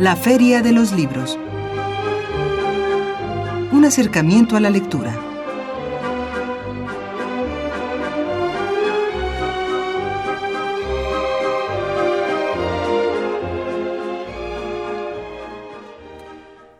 La Feria de los Libros. Un acercamiento a la lectura.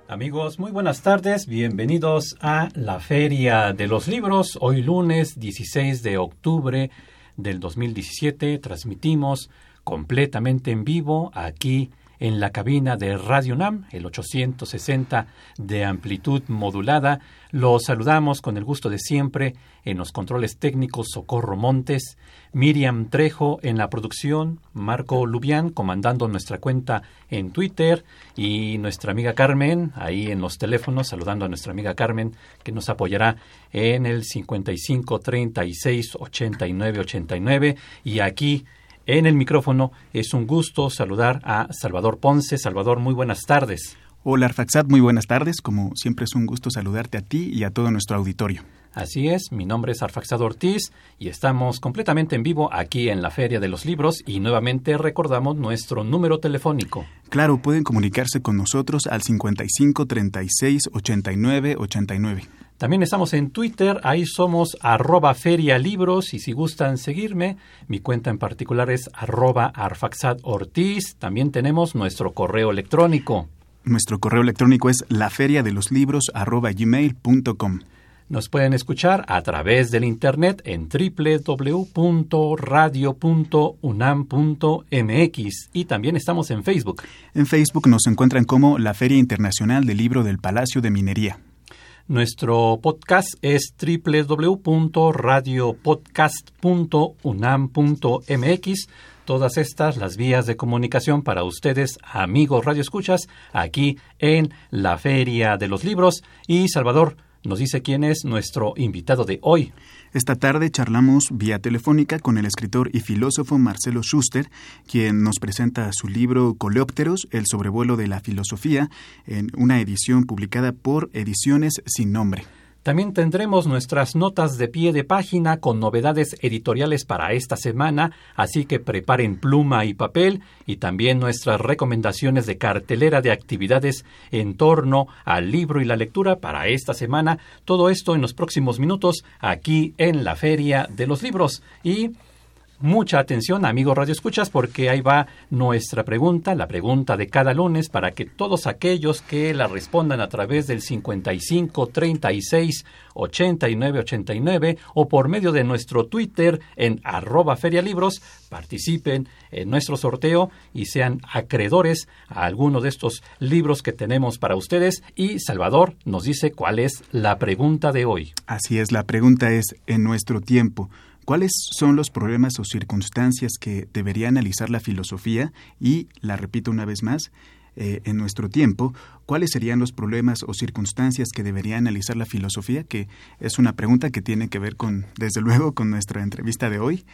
Amigos, muy buenas tardes, bienvenidos a la Feria de los Libros. Hoy lunes 16 de octubre del 2017 transmitimos completamente en vivo aquí en la cabina de Radio NAM, el 860 de amplitud modulada. Los saludamos con el gusto de siempre en los controles técnicos Socorro Montes, Miriam Trejo en la producción, Marco Lubián comandando nuestra cuenta en Twitter y nuestra amiga Carmen ahí en los teléfonos saludando a nuestra amiga Carmen que nos apoyará en el 55 36 89 89 y aquí en el micrófono es un gusto saludar a Salvador Ponce. Salvador, muy buenas tardes. Hola Arfaxat, muy buenas tardes. Como siempre es un gusto saludarte a ti y a todo nuestro auditorio. Así es, mi nombre es Arfaxad Ortiz y estamos completamente en vivo aquí en la Feria de los Libros y nuevamente recordamos nuestro número telefónico. Claro, pueden comunicarse con nosotros al 55 36 89 89. También estamos en Twitter, ahí somos arroba ferialibros y si gustan seguirme, mi cuenta en particular es arroba arfaxad ortiz. También tenemos nuestro correo electrónico. Nuestro correo electrónico es laferiadeloslibros arroba gmail.com. Nos pueden escuchar a través del internet en www.radio.unam.mx y también estamos en Facebook. En Facebook nos encuentran como la Feria Internacional del Libro del Palacio de Minería. Nuestro podcast es www.radiopodcast.unam.mx. Todas estas las vías de comunicación para ustedes, amigos Radio Escuchas, aquí en la Feria de los Libros. Y Salvador, nos dice quién es nuestro invitado de hoy. Esta tarde charlamos vía telefónica con el escritor y filósofo Marcelo Schuster, quien nos presenta su libro Coleópteros, el sobrevuelo de la filosofía, en una edición publicada por Ediciones Sin Nombre. También tendremos nuestras notas de pie de página con novedades editoriales para esta semana, así que preparen pluma y papel y también nuestras recomendaciones de cartelera de actividades en torno al libro y la lectura para esta semana. Todo esto en los próximos minutos aquí en la Feria de los Libros. Y Mucha atención, amigos Radio Escuchas, porque ahí va nuestra pregunta, la pregunta de cada lunes, para que todos aquellos que la respondan a través del 55 36 89 89 o por medio de nuestro Twitter en arroba ferialibros participen en nuestro sorteo y sean acreedores a alguno de estos libros que tenemos para ustedes. Y Salvador nos dice cuál es la pregunta de hoy. Así es, la pregunta es, en nuestro tiempo, ¿Cuáles son los problemas o circunstancias que debería analizar la filosofía? Y, la repito una vez más, eh, en nuestro tiempo, ¿cuáles serían los problemas o circunstancias que debería analizar la filosofía? Que es una pregunta que tiene que ver con, desde luego, con nuestra entrevista de hoy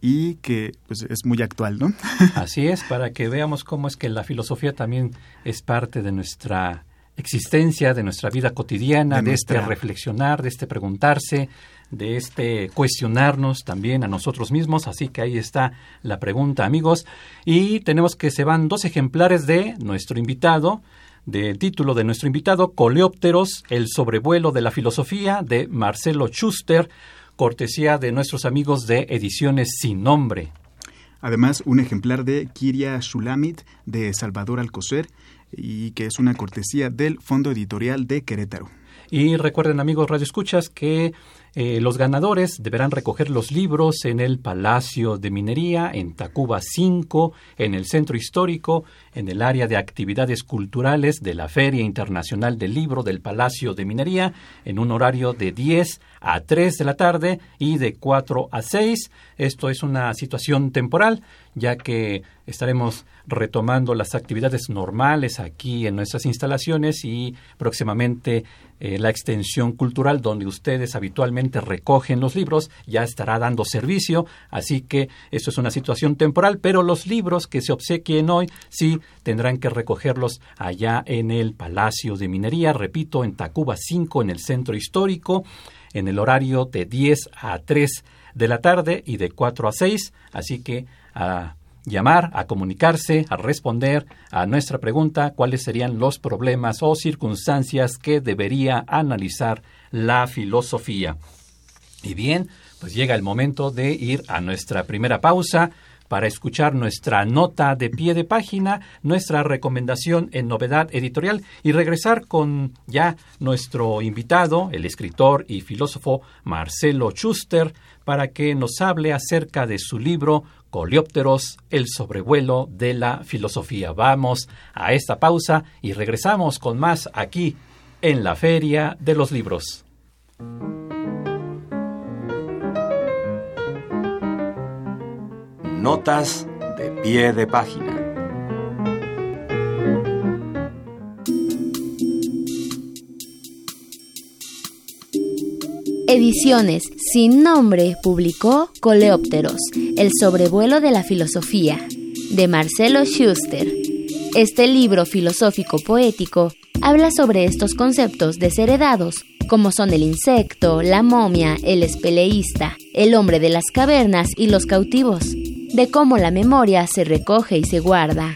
y que pues, es muy actual, ¿no? Así es, para que veamos cómo es que la filosofía también es parte de nuestra existencia, de nuestra vida cotidiana, de, este reflexionar, de este preguntarse, de este cuestionarnos también a nosotros mismos. Así que ahí está la pregunta, amigos. Y tenemos que se van dos ejemplares de nuestro invitado, del título de nuestro invitado, Coleópteros, el sobrevuelo de la filosofía, de Marcelo Schuster, cortesía de nuestros amigos de Ediciones Sin Nombre. Además, un ejemplar de Kiria Shulamit de Salvador Alcocer y que es una cortesía del Fondo Editorial de Querétaro. Y recuerden amigos Radio Escuchas que eh, los ganadores deberán recoger los libros en el Palacio de Minería, en Tacuba 5, en el Centro Histórico, en el área de actividades culturales de la Feria Internacional del Libro del Palacio de Minería, en un horario de 10 a 3 de la tarde y de 4 a 6. Esto es una situación temporal, ya que estaremos retomando las actividades normales aquí en nuestras instalaciones y próximamente eh, la extensión cultural donde ustedes habitualmente recogen los libros ya estará dando servicio, así que eso es una situación temporal, pero los libros que se obsequien hoy sí tendrán que recogerlos allá en el Palacio de Minería, repito, en Tacuba 5, en el centro histórico, en el horario de 10 a 3 de la tarde y de 4 a 6, así que a llamar, a comunicarse, a responder a nuestra pregunta cuáles serían los problemas o circunstancias que debería analizar la filosofía. Y bien, pues llega el momento de ir a nuestra primera pausa para escuchar nuestra nota de pie de página, nuestra recomendación en novedad editorial y regresar con ya nuestro invitado, el escritor y filósofo Marcelo Schuster, para que nos hable acerca de su libro Coleópteros, el sobrevuelo de la filosofía. Vamos a esta pausa y regresamos con más aquí en la Feria de los Libros. Notas de pie de página. Ediciones Sin Nombre publicó Coleópteros, el sobrevuelo de la filosofía, de Marcelo Schuster. Este libro filosófico poético habla sobre estos conceptos desheredados, como son el insecto, la momia, el espeleísta, el hombre de las cavernas y los cautivos de cómo la memoria se recoge y se guarda.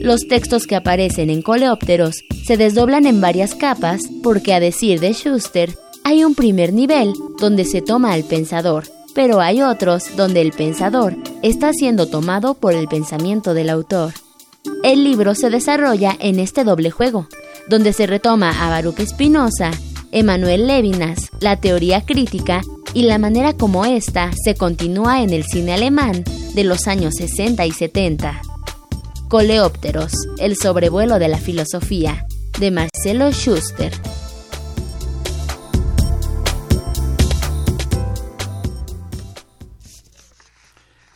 Los textos que aparecen en Coleópteros se desdoblan en varias capas porque, a decir de Schuster, hay un primer nivel donde se toma al pensador, pero hay otros donde el pensador está siendo tomado por el pensamiento del autor. El libro se desarrolla en este doble juego, donde se retoma a Baruch Spinoza, Emanuel Levinas, la teoría crítica y la manera como ésta se continúa en el cine alemán de los años 60 y 70. Coleópteros, el sobrevuelo de la filosofía, de Marcelo Schuster.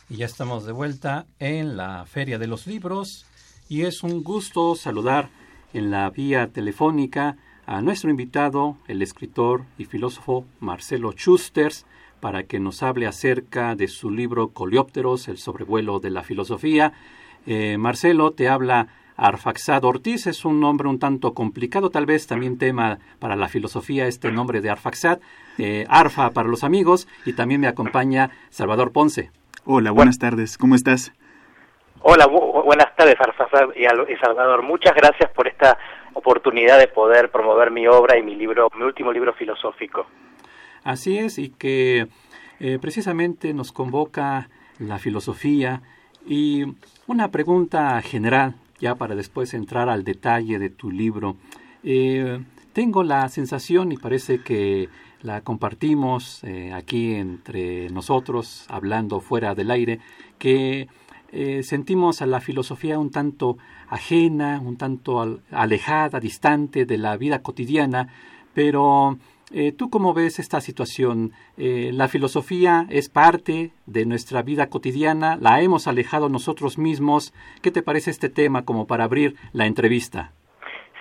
Y ya estamos de vuelta en la Feria de los Libros y es un gusto saludar en la vía telefónica a nuestro invitado, el escritor y filósofo Marcelo Schusters, para que nos hable acerca de su libro Coleópteros, el sobrevuelo de la filosofía. Eh, Marcelo, te habla Arfaxad Ortiz, es un nombre un tanto complicado, tal vez también tema para la filosofía este nombre de Arfaxad, eh, Arfa para los amigos, y también me acompaña Salvador Ponce. Hola, buenas tardes, ¿cómo estás? Hola, buenas tardes Arfaxad y Salvador, muchas gracias por esta oportunidad de poder promover mi obra y mi libro, mi último libro filosófico. Así es, y que eh, precisamente nos convoca la filosofía y una pregunta general, ya para después entrar al detalle de tu libro. Eh, tengo la sensación, y parece que la compartimos eh, aquí entre nosotros, hablando fuera del aire, que sentimos a la filosofía un tanto ajena, un tanto alejada, distante de la vida cotidiana, pero eh, ¿Tú cómo ves esta situación? Eh, ¿La filosofía es parte de nuestra vida cotidiana? ¿La hemos alejado nosotros mismos? ¿Qué te parece este tema como para abrir la entrevista?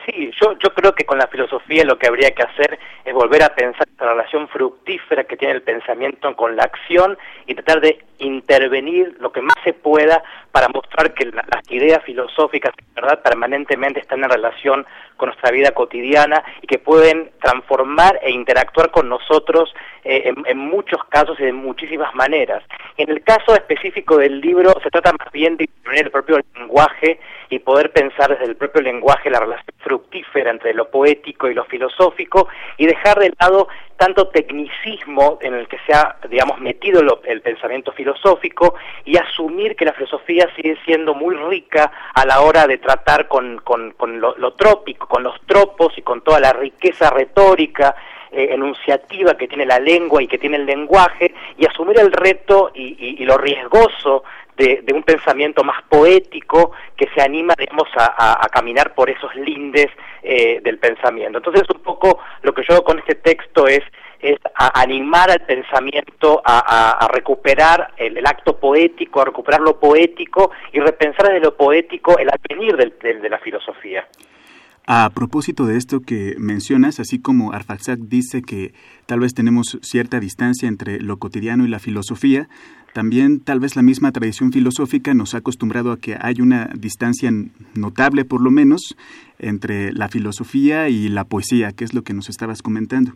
Sí, yo, creo que con la filosofía lo que habría que hacer es volver a pensar la relación fructífera que tiene el pensamiento con la acción y tratar de intervenir lo que más se pueda para mostrar que las ideas filosóficas verdad permanentemente están en relación con nuestra vida cotidiana y que pueden transformar e interactuar con nosotros eh, en, muchos casos y de muchísimas maneras. En el caso específico del libro se trata más bien de intervenir el propio lenguaje y poder pensar desde el propio lenguaje la relación fructífera entre lo poético y lo filosófico y dejar de lado tanto tecnicismo en el que se ha, digamos, metido el pensamiento filosófico y asumir que la filosofía sigue siendo muy rica a la hora de tratar con, con, lo, lo, trópico, con los tropos y con toda la riqueza retórica eh, enunciativa que tiene la lengua y que tiene el lenguaje y asumir el reto y, lo riesgoso de, un pensamiento más poético que se anima, digamos, a, caminar por esos lindes eh, del pensamiento. Entonces, un poco lo que yo hago con este texto es es animar al pensamiento a, recuperar el, acto poético, a recuperar lo poético y repensar desde lo poético el advenir de la filosofía. A propósito de esto que mencionas, así como Arfaxad dice que tal vez tenemos cierta distancia entre lo cotidiano y la filosofía, también tal vez la misma tradición filosófica nos ha acostumbrado a que hay una distancia notable, por lo menos, entre la filosofía y la poesía, que es lo que nos estabas comentando.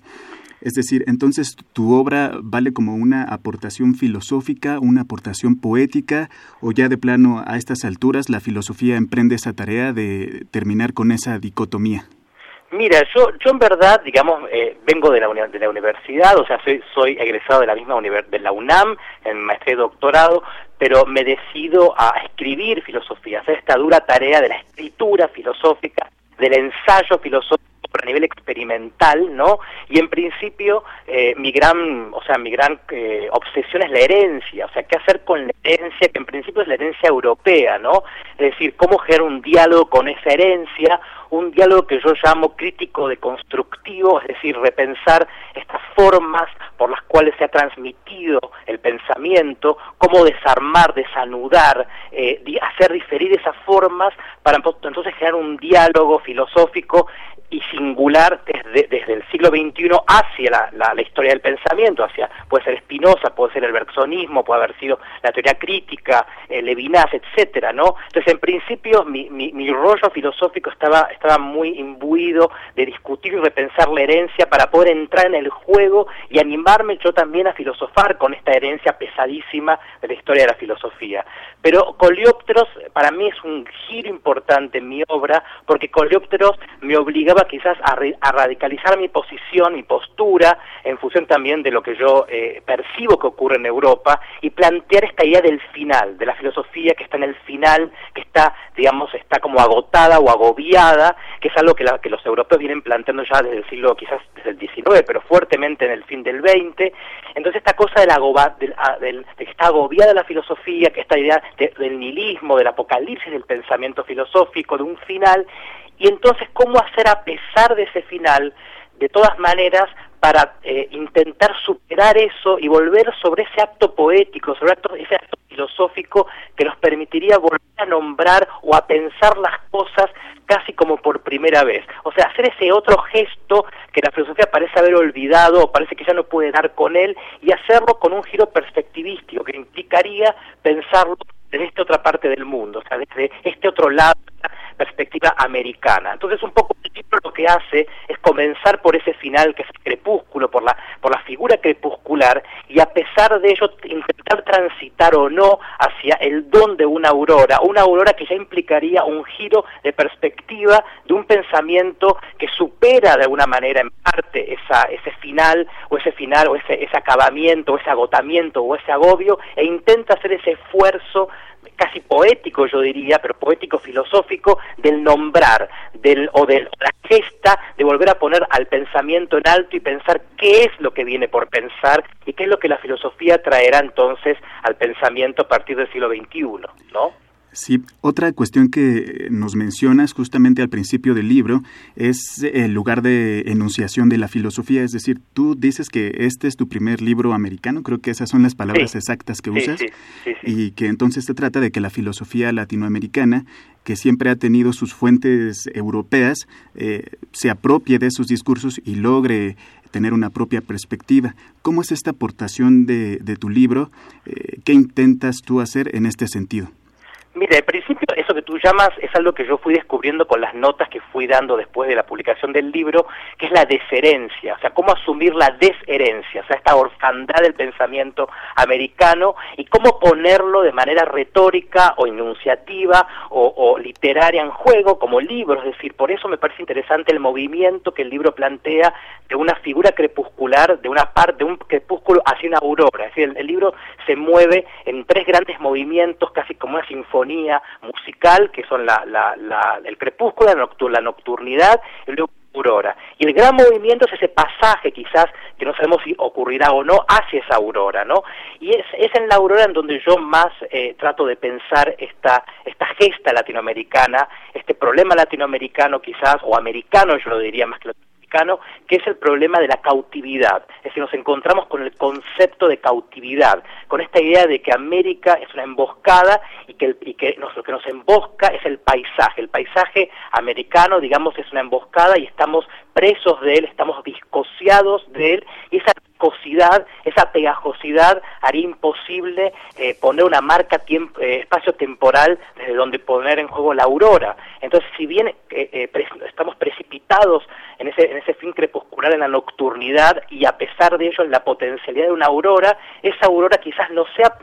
Es decir, entonces tu obra vale como una aportación filosófica, una aportación poética, o ya de plano a estas alturas la filosofía emprende esa tarea de terminar con esa dicotomía. Mira, yo, yo en verdad, digamos, eh, vengo de la, de la universidad, o sea, soy, soy egresado de la misma universidad, de la UNAM, en maestría y doctorado, pero me decido a escribir filosofía, hacer esta dura tarea de la escritura filosófica, del ensayo filosófico a nivel experimental, ¿no? Y en principio eh, mi gran, o sea, mi gran eh, obsesión es la herencia, o sea, qué hacer con la herencia que en principio es la herencia europea, ¿no? Es decir, cómo generar un diálogo con esa herencia, un diálogo que yo llamo crítico de constructivo, es decir, repensar estas formas por las cuales se ha transmitido el pensamiento, cómo desarmar, desanudar, eh, hacer diferir esas formas para entonces generar un diálogo filosófico y singular desde, desde el siglo XXI hacia la, la, historia del pensamiento, hacia puede ser Spinoza, puede ser el bergsonismo, puede haber sido la teoría crítica, el Levinas, etcétera, ¿no? Entonces, en principio, mi, mi, mi rollo filosófico estaba, estaba muy imbuido de discutir y repensar la herencia para poder entrar en el juego y animarme yo también a filosofar con esta herencia pesadísima de la historia de la filosofía. Pero Coleópteros para mí es un giro importante en mi obra porque Coleópteros me obliga quizás a, radicalizar mi posición, mi postura, en función también de lo que yo eh, percibo que ocurre en Europa, y plantear esta idea del final, de la filosofía que está en el final, que está, digamos, está como agotada o agobiada, que es algo que, que los europeos vienen planteando ya desde el siglo, quizás desde el XIX, pero fuertemente en el fin del XX. Entonces esta cosa del, del, de que está agobiada la filosofía, que esta idea del nihilismo, del apocalipsis del pensamiento filosófico, de un final, y entonces cómo hacer a pesar de ese final, de todas maneras, para eh, intentar superar eso y volver sobre ese acto poético, sobre ese acto filosófico que nos permitiría volver a nombrar o a pensar las cosas casi como por primera vez. O sea, hacer ese otro gesto que la filosofía parece haber olvidado o parece que ya no puede dar con él y hacerlo con un giro perspectivístico que implicaría pensarlo desde esta otra parte del mundo, o sea, desde este otro lado perspectiva americana. Entonces un poco el libro lo que hace comenzar por ese final que es el crepúsculo, por la, por la figura crepuscular y a pesar de ello intentar transitar o no hacia el don de una aurora, una aurora que ya implicaría un giro de perspectiva de un pensamiento que supera de alguna manera en parte esa, ese final o ese final o ese, acabamiento o ese agotamiento o ese agobio e intenta hacer ese esfuerzo casi poético, yo diría, pero poético filosófico, del nombrar, del, o de la gesta de volver a poner al pensamiento en alto y pensar qué es lo que viene por pensar y qué es lo que la filosofía traerá entonces al pensamiento a partir del siglo XXI, ¿no? Sí, otra cuestión que nos mencionas justamente al principio del libro es el lugar de enunciación de la filosofía, es decir, tú dices que este es tu primer libro americano, creo que esas son las palabras exactas que usas, y que entonces se trata de que la filosofía latinoamericana, que siempre ha tenido sus fuentes europeas, eh, se apropie de esos discursos y logre tener una propia perspectiva. ¿Cómo es esta aportación de, tu libro? Eh, ¿Qué intentas tú hacer en este sentido? Mira, al principio eso que tú llamas es algo que yo fui descubriendo con las notas que fui dando después de la publicación del libro, que es la desherencia, o sea, cómo asumir la desherencia, o sea, esta orfandad del pensamiento americano y cómo ponerlo de manera retórica o enunciativa o, literaria en juego como libro, es decir, por eso me parece interesante el movimiento que el libro plantea de una figura crepuscular, de una parte, de un crepúsculo hacia una aurora, es decir, el libro se mueve en tres grandes movimientos, casi como una sinfonía musical, que son la, la, el crepúsculo, la, nocturnidad y luego aurora. Y el gran movimiento es ese pasaje quizás que no sabemos si ocurrirá o no hacia esa aurora, ¿no? Y es, en la aurora en donde yo más eh, trato de pensar esta, esta gesta latinoamericana, este problema latinoamericano quizás, o americano yo lo diría más que que es el problema de la cautividad. Es decir, nos encontramos con el concepto de cautividad, con esta idea de que América es una emboscada y que, y que lo que nos embosca es el paisaje. El paisaje americano, digamos, es una emboscada y estamos presos de él, estamos discociados de él, y esa viscosidad, esa pegajosidad haría imposible eh, poner una marca tiempo, eh, espacio-temporal desde donde poner en juego la aurora. Entonces, si bien eh, estamos precipitados en ese, en ese fin crepuscular, en la nocturnidad, y a pesar de ello en la potencialidad de una aurora, esa aurora quizás no sea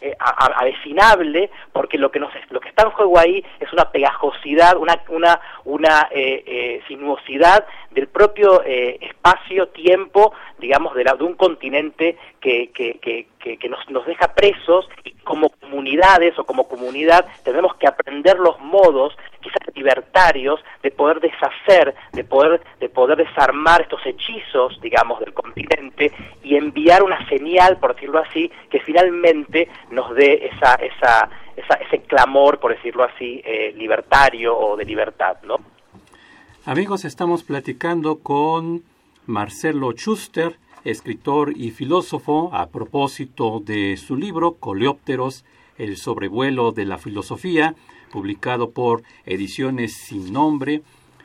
eh, avecinable, porque lo que, nos, lo que está en juego ahí es una pegajosidad, una, una, una eh, eh, sinuosidad del propio espacio-tiempo, digamos, de, la, de un continente que, que, que, que nos, nos deja presos y como comunidades o como comunidad tenemos que aprender los modos quizás libertarios de poder deshacer, de poder, de poder desarmar estos hechizos, digamos, del continente y enviar una señal, por decirlo así, que finalmente nos dé esa, esa, ese clamor, por decirlo así, eh, libertario o de libertad, ¿no? Amigos, estamos platicando con Marcelo Schuster, escritor y filósofo, a propósito de su libro Coleópteros, el sobrevuelo de la filosofía, publicado por Ediciones Sin Nombre.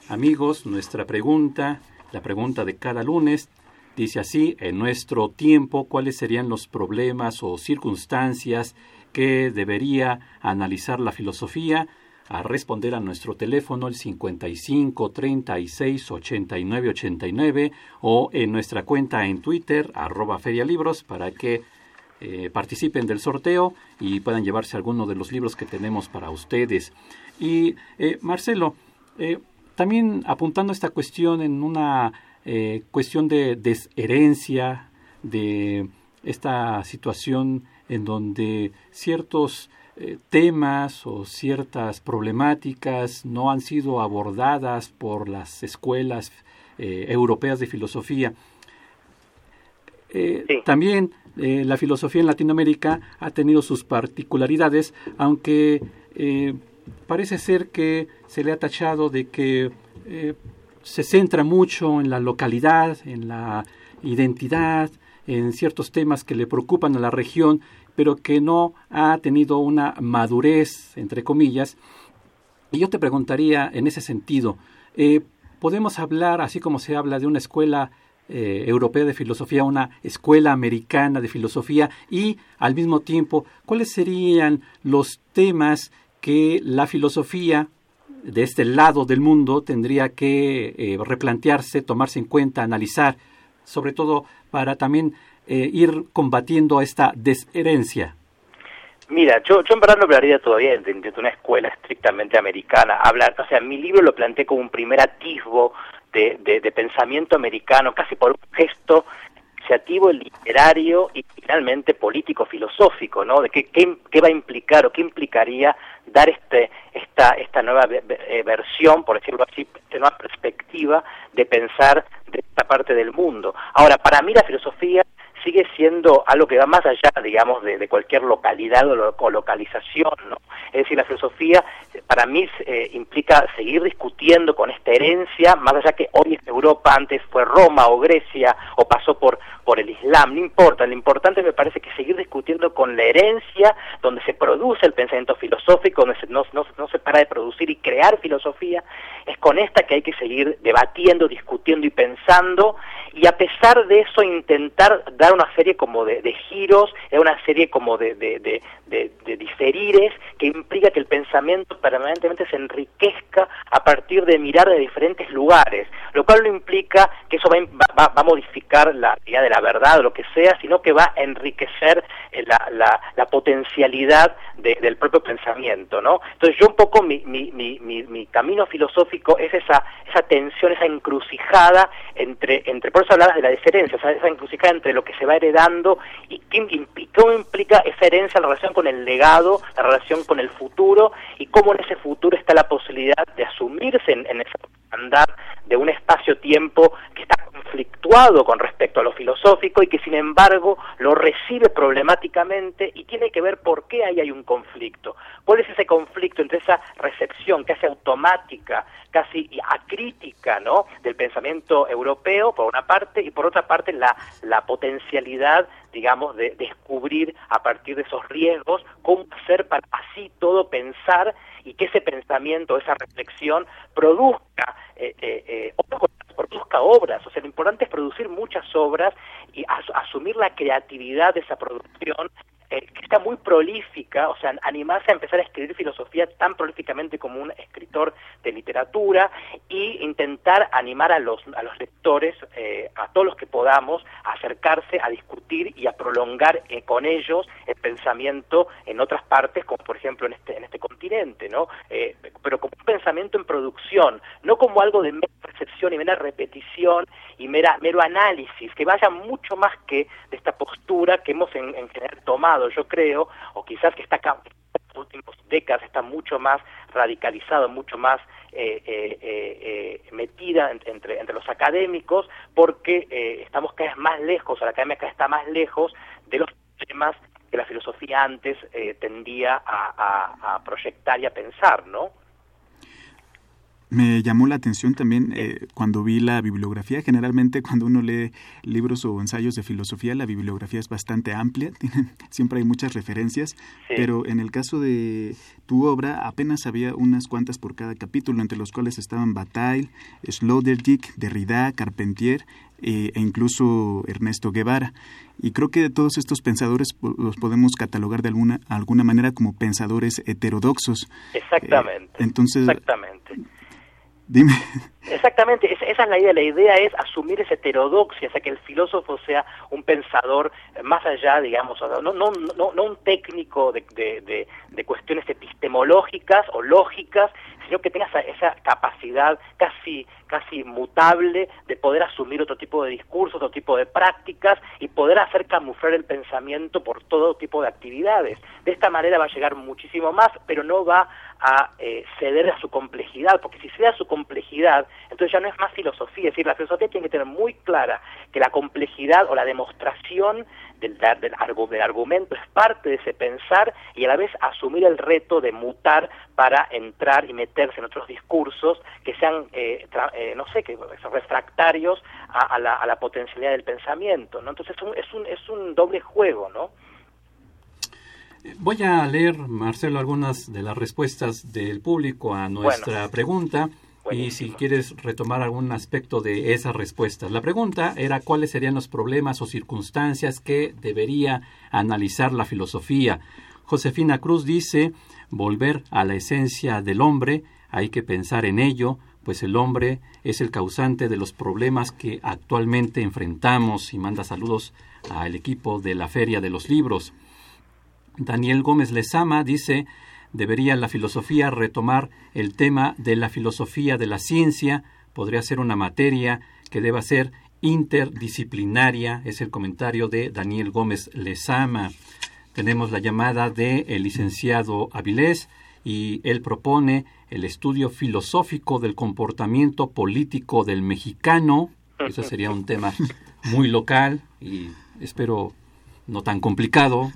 Amigos, nuestra pregunta, la pregunta de cada lunes, dice así, en nuestro tiempo, ¿cuáles serían los problemas o circunstancias que debería analizar la filosofía? A responder a nuestro teléfono el 55 36 89 89 o en nuestra cuenta en Twitter arroba ferialibros para que eh, participen del sorteo y puedan llevarse alguno de los libros que tenemos para ustedes. Y eh, Marcelo, eh, también apuntando esta cuestión en una cuestión de desherencia, de esta situación en donde ciertos temas o ciertas problemáticas no han sido abordadas por las escuelas europeas de filosofía. También eh, la filosofía en Latinoamérica ha tenido sus particularidades, aunque eh, parece ser que se le ha tachado de que eh, se centra mucho en la localidad, en la identidad, en ciertos temas que le preocupan a la región, pero que no ha tenido una madurez, entre comillas. Y yo te preguntaría en ese sentido, ¿podemos hablar, así como se habla de una escuela eh, europea de filosofía, una escuela americana de filosofía y al mismo tiempo cuáles serían los temas que la filosofía de este lado del mundo tendría que eh, replantearse, tomarse en cuenta, analizar, sobre todo para también eh, ir combatiendo esta desherencia. Mira, yo, yo en verdad no hablaría todavía de, de, una escuela estrictamente americana. Hablar, o sea, mi libro lo planteé como un primer atisbo de, pensamiento americano, casi por un gesto iniciativo, literario y finalmente político-filosófico, ¿no? De qué, qué, va a implicar o qué implicaría dar este, esta, esta nueva eh, versión, por decirlo así, esta nueva perspectiva de pensar de esta parte del mundo. Ahora, para mí la filosofía sigue siendo algo que va más allá, digamos, de, cualquier localidad o, localización, ¿no? Es decir, la filosofía para mí eh, implica seguir discutiendo con esta herencia, más allá que hoy es Europa, antes fue Roma o Grecia o pasó por, por el Islam, no importa, lo importante me parece que seguir discutiendo con la herencia donde se produce el pensamiento filosófico, donde no, no se para de producir y crear filosofía, es con esta que hay que seguir debatiendo, discutiendo y pensando, y a pesar de eso intentar dar una serie como de, de giros, una serie como de, de, de, de diferires que implica que el pensamiento permanentemente se enriquezca a partir de mirar de diferentes lugares, lo cual no implica que eso va, va, va a modificar la idea de la verdad o lo que sea, sino que va a enriquecer eh, la, la, la potencialidad del propio pensamiento, ¿no? Entonces yo un poco mi, mi, mi, mi, camino filosófico es esa, esa tensión, esa encrucijada entre, entre, por eso hablabas de la diferencia, esa encrucijada entre lo que se va heredando y qué, cómo implica esa herencia en relación con el legado, la relación con el futuro y cómo en ese futuro está la posibilidad de asumirse en, en esa andar de un espacio-tiempo conflictuado con respecto a lo filosófico y que sin embargo lo recibe problemáticamente y tiene que ver por qué ahí hay un conflicto. ¿Cuál es ese conflicto entre esa recepción casi automática, casi acrítica, ¿no? del pensamiento europeo por una parte y por otra parte la, la potencialidad digamos, de descubrir a partir de esos riesgos cómo hacer para así todo pensar y que ese pensamiento, esa reflexión produzca eh, eh, eh produzca obras, o sea, lo importante es producir muchas obras y asumir la creatividad de esa producción eh, que está muy prolífica, o sea, animarse a empezar a escribir filosofía tan prolíficamente como un escritor de literatura y intentar animar a los, a los lectores, eh, a todos los que podamos, a acercarse, a discutir y a prolongar eh, con ellos el pensamiento en otras partes, como por ejemplo en este, en este continente, ¿no? pero como un pensamiento en producción, no como algo de mera percepción y mera repetición y mera, mero análisis, que vaya mucho más que esta postura que hemos en general tomado yo creo, o quizás que está en las últimas décadas está mucho más radicalizado, mucho más eh, eh, eh, metida entre, entre los académicos, porque estamos cada vez más lejos, o la academia cada vez está más lejos de los temas que la filosofía antes tendía a proyectar y a pensar, ¿no? Me llamó la atención también eh, cuando vi la bibliografía. Generalmente cuando uno lee libros o ensayos de filosofía, la bibliografía es bastante amplia, siempre hay muchas referencias, pero en el caso de tu obra apenas había unas cuantas por cada capítulo, entre los cuales estaban Bataille, Sloterdijk, Derrida, Carpentier eh, e incluso Ernesto Guevara. Y creo que todos estos pensadores los podemos catalogar de alguna, alguna manera como pensadores heterodoxos. Exactamente. Eh, entonces, exactamente Exactamente, esa, es la idea. La idea es asumir esa heterodoxia, o sea, que el filósofo sea un pensador más allá, digamos, no, no, no, no un técnico de, de, de, cuestiones epistemológicas o lógicas, sino que tenga esa, capacidad casi, casi mutable de poder asumir otro tipo de discursos, otro tipo de prácticas y poder hacer camuflar el pensamiento por todo tipo de actividades. De esta manera va a llegar muchísimo más, pero no va a eh, ceder a su complejidad, porque si cede a su complejidad, entonces ya no es más filosofía, es decir, la filosofía tiene que tener muy clara que la complejidad o la demostración del, del, del, argumento es parte de ese pensar y a la vez asumir el reto de mutar para entrar y meterse en otros discursos que sean, eh, eh, no sé, que son refractarios a, la, a, la, potencialidad del pensamiento, ¿no? Entonces es un, es un, es un doble juego, ¿no? Voy a leer, Marcelo, algunas de las respuestas del público a nuestra pregunta y si quieres retomar algún aspecto de esas respuestas. La pregunta era cuáles serían los problemas o circunstancias que debería analizar la filosofía. Josefina Cruz dice, volver a la esencia del hombre, hay que pensar en ello, pues el hombre es el causante de los problemas que actualmente enfrentamos y manda saludos al equipo de la Feria de los Libros. Daniel Gómez Lezama dice, debería la filosofía retomar el tema de la filosofía de la ciencia, podría ser una materia que deba ser interdisciplinaria, es el comentario de Daniel Gómez Lezama. Tenemos la llamada de el licenciado Avilés y él propone el estudio filosófico del comportamiento político del mexicano. Ese sería un tema muy local y espero no tan complicado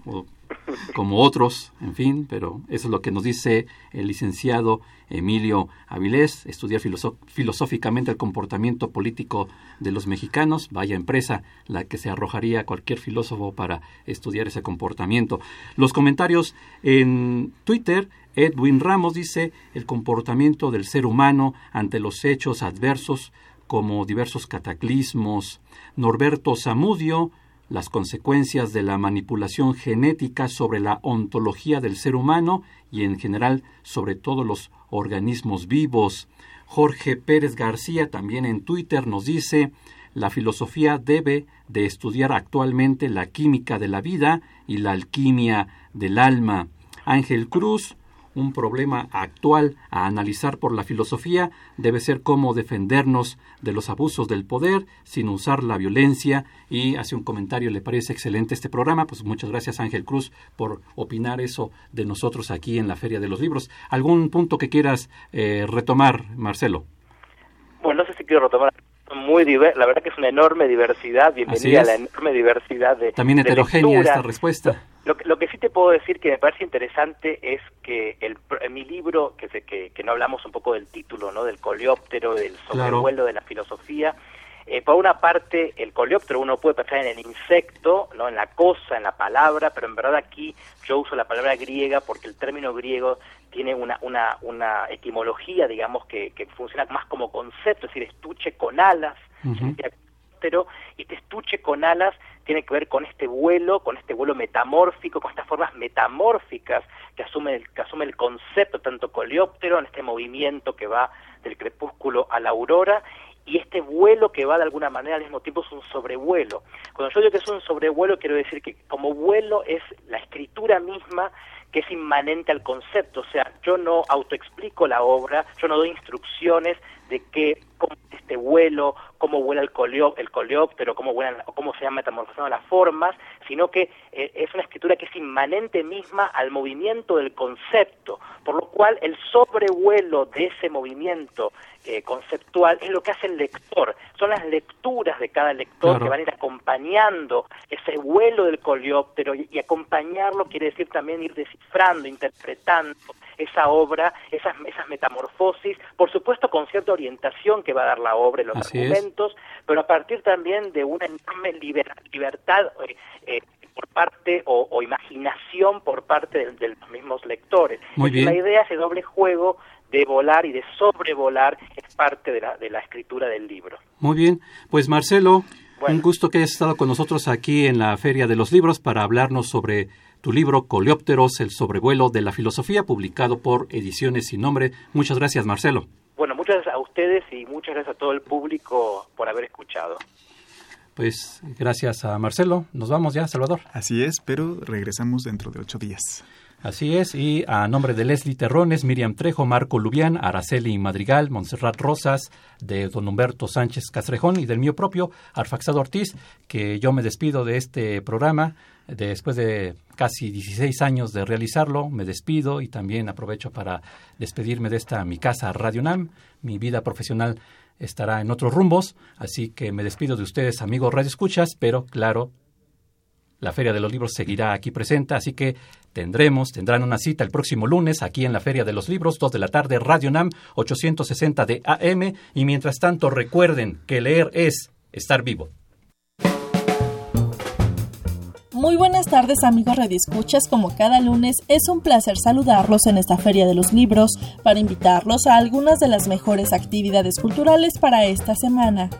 como otros, en fin, pero eso es lo que nos dice el licenciado Emilio Avilés, estudiar filosóficamente el comportamiento político de los mexicanos, vaya empresa la que se arrojaría cualquier filósofo para estudiar ese comportamiento. Los comentarios en Twitter, Edwin Ramos dice el comportamiento del ser humano ante los hechos adversos como diversos cataclismos. Norberto Zamudio las consecuencias de la manipulación genética sobre la ontología del ser humano y en general sobre todos los organismos vivos. Jorge Pérez García también en Twitter nos dice la filosofía debe de estudiar actualmente la química de la vida y la alquimia del alma. Ángel Cruz un problema actual a analizar por la filosofía debe ser cómo defendernos de los abusos del poder sin usar la violencia y hace un comentario, le parece excelente este programa, pues muchas gracias Ángel Cruz por opinar eso de nosotros aquí en la Feria de los Libros. ¿Algún punto que quieras eh, retomar, Marcelo? Bueno, no sé si quiero retomar muy la verdad que es una enorme diversidad, bienvenida a la enorme diversidad de También heterogénea esta respuesta. Lo, lo, que sí te puedo decir que me parece interesante es que el, mi libro, que, que, que no hablamos un poco del título, ¿no? del coleóptero, del sobrevuelo de la filosofía, eh, por una parte, el coleóptero uno puede pensar en el insecto, no en la cosa, en la palabra, pero en verdad aquí yo uso la palabra griega porque el término griego tiene una, una, una etimología, digamos, que, que funciona más como concepto, es decir, estuche con alas, y este estuche con alas tiene que ver con este vuelo, con este vuelo metamórfico, con estas formas metamórficas que asume el, que asume el concepto tanto coleóptero en este movimiento que va del crepúsculo a la aurora y este vuelo que va de alguna manera al mismo tiempo es un sobrevuelo. Cuando yo digo que es un sobrevuelo quiero decir que como vuelo es la escritura misma que es inmanente al concepto, o sea, yo no autoexplico la obra, yo no doy instrucciones de qué, cómo este vuelo, cómo vuela el, el coleóptero, cómo, vuelan, cómo se han metamorfosado las formas, sino que eh, es una escritura que es inmanente misma al movimiento del concepto, por lo cual el sobrevuelo de ese movimiento eh, conceptual es lo que hace el lector, son las lecturas de cada lector que van a ir acompañando ese vuelo del coleóptero y, acompañarlo quiere decir también ir descifrando, interpretando esa obra, esas, esas metamorfosis, por supuesto con cierta orientación que va a dar la obra y los argumentos, pero a partir también de una enorme libertad eh, eh, por parte o, imaginación por parte de, los mismos lectores. Muy bien. La idea, ese doble juego de volar y de sobrevolar es parte de la, de la escritura del libro. Muy bien, pues Marcelo, un gusto que hayas estado con nosotros aquí en la Feria de los Libros para hablarnos sobre tu libro Coleópteros, el sobrevuelo de la filosofía, publicado por Ediciones Sin Nombre. Muchas gracias, Marcelo. Bueno, muchas gracias a ustedes y muchas gracias a todo el público por haber escuchado. Pues gracias a Marcelo. Nos vamos ya, Salvador. Así es, pero regresamos dentro de ocho días. Así es, y a nombre de Leslie Terrones, Miriam Trejo, Marco Lubián, Araceli Madrigal, Montserrat Rosas, de don Humberto Sánchez Castrejón y del mío propio, Arfaxado Ortiz, que yo me despido de este programa después de casi 16 años de realizarlo, me despido y también aprovecho para despedirme de esta mi casa Radio Nam. Mi vida profesional estará en otros rumbos, así que me despido de ustedes, amigos Radio Escuchas, pero claro, la Feria de los Libros seguirá aquí presente, así que tendremos, tendrán una cita el próximo lunes aquí en la Feria de los Libros, 2 de la tarde, Radio NAM, 860 de AM, y mientras tanto recuerden que leer es estar vivo. Muy buenas tardes amigos Escuchas, como cada lunes es un placer saludarlos en esta Feria de los Libros para invitarlos a algunas de las mejores actividades culturales para esta semana.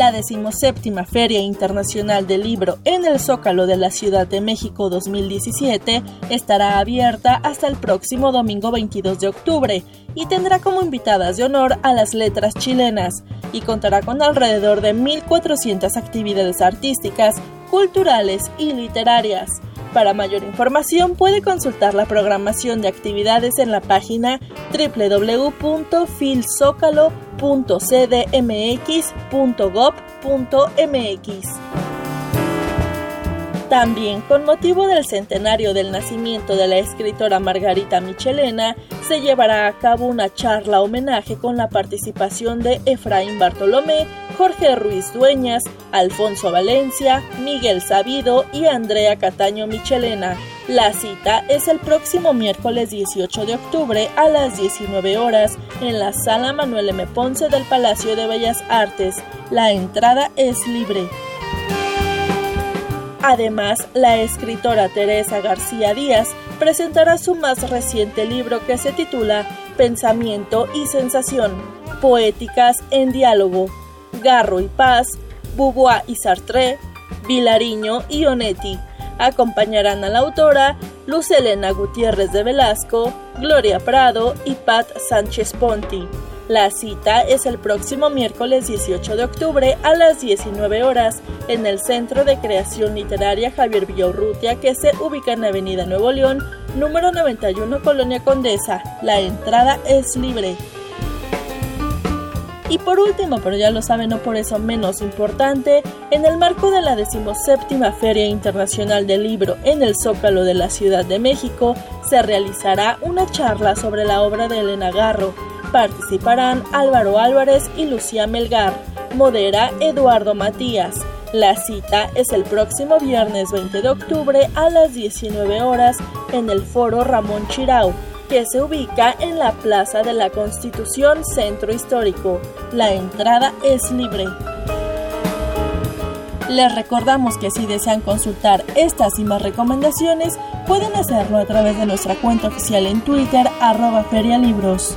La decimoséptima Feria Internacional del Libro en el Zócalo de la Ciudad de México 2017 estará abierta hasta el próximo domingo 22 de octubre y tendrá como invitadas de honor a las letras chilenas y contará con alrededor de 1.400 actividades artísticas, culturales y literarias. Para mayor información puede consultar la programación de actividades en la página www.filzocalo.cdmx.gov.mx. También, con motivo del centenario del nacimiento de la escritora Margarita Michelena, se llevará a cabo una charla homenaje con la participación de Efraín Bartolomé, Jorge Ruiz Dueñas, Alfonso Valencia, Miguel Sabido y Andrea Cataño Michelena. La cita es el próximo miércoles 18 de octubre a las 19 horas en la sala Manuel M. Ponce del Palacio de Bellas Artes. La entrada es libre. Además, la escritora Teresa García Díaz presentará su más reciente libro que se titula Pensamiento y Sensación, Poéticas en Diálogo, Garro y Paz, Beauvoir y Sartre, Vilariño y Onetti. Acompañarán a la autora Luz Elena Gutiérrez de Velasco, Gloria Prado y Pat Sánchez Ponti. La cita es el próximo miércoles 18 de octubre a las 19 horas en el Centro de Creación Literaria Javier Villaurrutia que se ubica en Avenida Nuevo León, número 91 Colonia Condesa. La entrada es libre. Y por último, pero ya lo saben, no por eso menos importante, en el marco de la decimoséptima Feria Internacional del Libro en el Zócalo de la Ciudad de México, se realizará una charla sobre la obra de Elena Garro, Participarán Álvaro Álvarez y Lucía Melgar. Modera Eduardo Matías. La cita es el próximo viernes 20 de octubre a las 19 horas en el Foro Ramón Chirau, que se ubica en la Plaza de la Constitución Centro Histórico. La entrada es libre. Les recordamos que si desean consultar estas y más recomendaciones, pueden hacerlo a través de nuestra cuenta oficial en Twitter, arroba ferialibros.